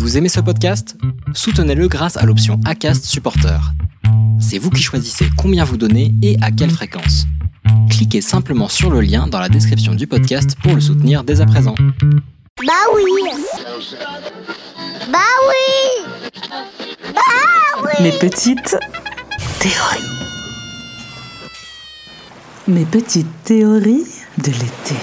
Vous aimez ce podcast? Soutenez-le grâce à l'option ACAST Supporter. C'est vous qui choisissez combien vous donnez et à quelle fréquence. Cliquez simplement sur le lien dans la description du podcast pour le soutenir dès à présent. Bah oui Bah oui Bah oui Mes petites théories. Mes petites théories de l'été.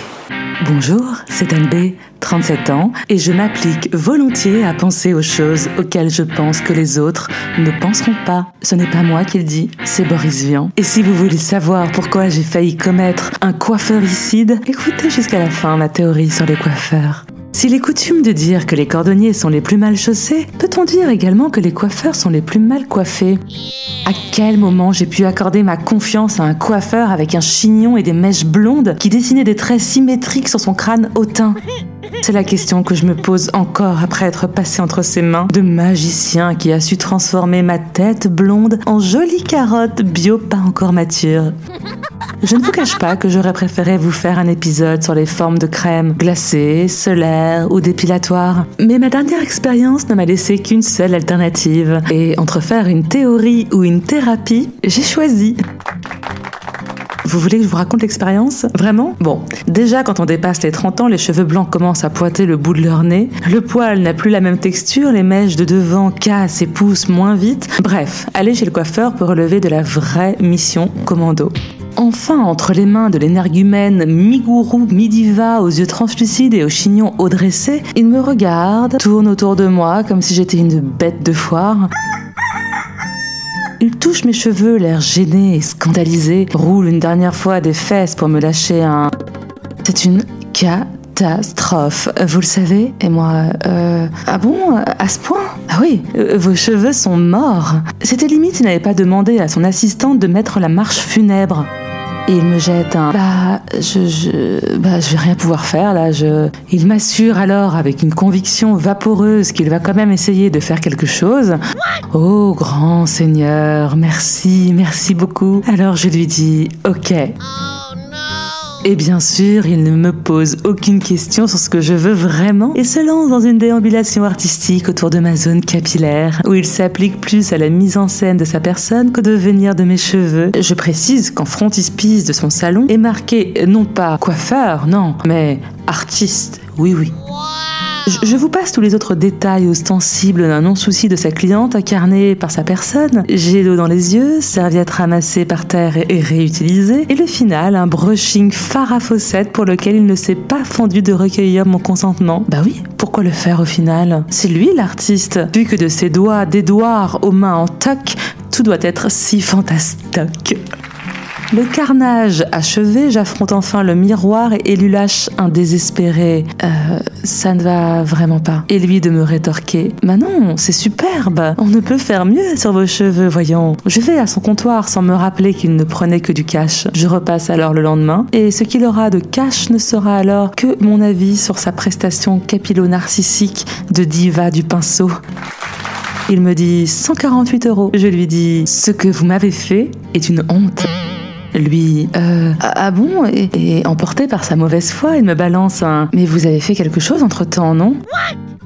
Bonjour, c'est Anne B, 37 ans, et je m'applique volontiers à penser aux choses auxquelles je pense que les autres ne penseront pas. Ce n'est pas moi qui le dis, c'est Boris Vian. Et si vous voulez savoir pourquoi j'ai failli commettre un coiffeuricide, écoutez jusqu'à la fin ma théorie sur les coiffeurs. S'il est coutume de dire que les cordonniers sont les plus mal chaussés, peut-on dire également que les coiffeurs sont les plus mal coiffés? À quel moment j'ai pu accorder ma confiance à un coiffeur avec un chignon et des mèches blondes qui dessinaient des traits symétriques sur son crâne hautain? C'est la question que je me pose encore après être passé entre ses mains de magicien qui a su transformer ma tête blonde en jolie carotte bio pas encore mature. Je ne vous cache pas que j'aurais préféré vous faire un épisode sur les formes de crème, glacée, solaire ou dépilatoires. Mais ma dernière expérience ne m'a laissé qu'une seule alternative. Et entre faire une théorie ou une thérapie, j'ai choisi. Vous voulez que je vous raconte l'expérience? Vraiment? Bon, déjà quand on dépasse les 30 ans, les cheveux blancs commencent à pointer le bout de leur nez, le poil n'a plus la même texture, les mèches de devant cassent et poussent moins vite. Bref, aller chez le coiffeur peut relever de la vraie mission commando. Enfin, entre les mains de l'énergumène mi-gourou, mi-diva, aux yeux translucides et au chignon haut dressé, il me regarde, tourne autour de moi comme si j'étais une bête de foire. Il touche mes cheveux, l'air gêné et scandalisé, roule une dernière fois des fesses pour me lâcher un... C'est une catastrophe, vous le savez Et moi, euh... Ah bon À ce point? Ah oui, euh, vos cheveux sont morts. C'était limite, il n'avait pas demandé à son assistante de mettre la marche funèbre. Il me jette un bah je je bah je vais rien pouvoir faire là je il m'assure alors avec une conviction vaporeuse qu'il va quand même essayer de faire quelque chose. Oh grand Seigneur, merci, merci beaucoup. Alors je lui dis OK. Et bien sûr, il ne me pose aucune question sur ce que je veux vraiment et se lance dans une déambulation artistique autour de ma zone capillaire, où il s'applique plus à la mise en scène de sa personne qu'au devenir de mes cheveux. Je précise qu'en frontispice de son salon est marqué non pas coiffeur, non, mais artiste. Oui, oui. Je vous passe tous les autres détails ostensibles d'un non-souci de sa cliente incarné par sa personne. J'ai l'eau dans les yeux, serviette ramassée par terre et réutilisée, et le final, un brushing phare à fossette pour lequel il ne s'est pas fondu de recueillir mon consentement. Bah oui, pourquoi le faire au final? C'est lui l'artiste, vu que de ses doigts dédoirs aux mains en toc, tout doit être si fantastique. Le carnage achevé, j'affronte enfin le miroir et lui lâche un désespéré. Euh, ça ne va vraiment pas. Et lui de me rétorquer. Bah non, c'est superbe. On ne peut faire mieux sur vos cheveux, voyons. Je vais à son comptoir sans me rappeler qu'il ne prenait que du cash. Je repasse alors le lendemain et ce qu'il aura de cash ne sera alors que mon avis sur sa prestation capillo-narcissique de diva du pinceau. Il me dit 148 euros. Je lui dis ce que vous m'avez fait est une honte lui euh, ah bon et, emporté par sa mauvaise foi, il me balance un mais vous avez fait quelque chose entre temps, non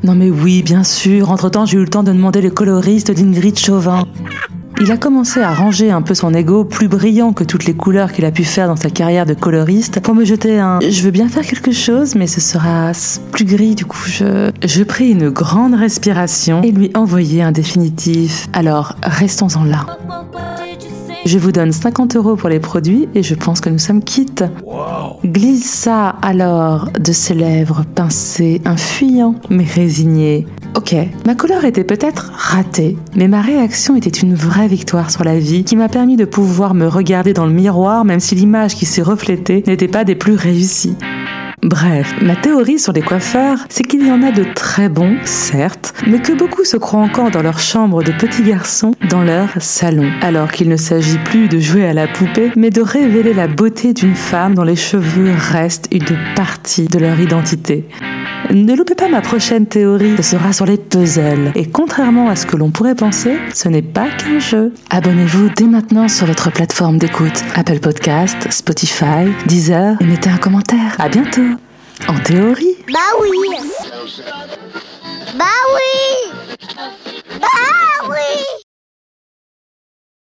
Non mais oui, bien sûr. Entre temps, j'ai eu le temps de demander le coloriste d'Ingrid Chauvin. Il a commencé à ranger un peu son ego, plus brillant que toutes les couleurs qu'il a pu faire dans sa carrière de coloriste, pour me jeter un Je veux bien faire quelque chose, mais ce sera plus gris, du coup je. Je pris une grande respiration et lui envoyai un définitif. Alors, restons-en là. Je vous donne 50 euros pour les produits et je pense que nous sommes quittes. Glissa alors de ses lèvres pincées un fuyant mais résigné. Ok, ma couleur était peut-être ratée, mais ma réaction était une vraie victoire sur la vie qui m'a permis de pouvoir me regarder dans le miroir même si l'image qui s'est reflétée n'était pas des plus réussies. Bref, ma théorie sur les coiffeurs, c'est qu'il y en a de très bons, certes, mais que beaucoup se croient encore dans leur chambre de petits garçons, dans leur salon, alors qu'il ne s'agit plus de jouer à la poupée, mais de révéler la beauté d'une femme dont les cheveux restent une partie de leur identité. Ne loupez pas ma prochaine théorie, ce sera sur les puzzles. Et contrairement à ce que l'on pourrait penser, ce n'est pas qu'un jeu. Abonnez-vous dès maintenant sur votre plateforme d'écoute, Apple Podcast, Spotify, Deezer, et mettez un commentaire. À bientôt. En théorie. Bah oui. Bah oui. Bah oui.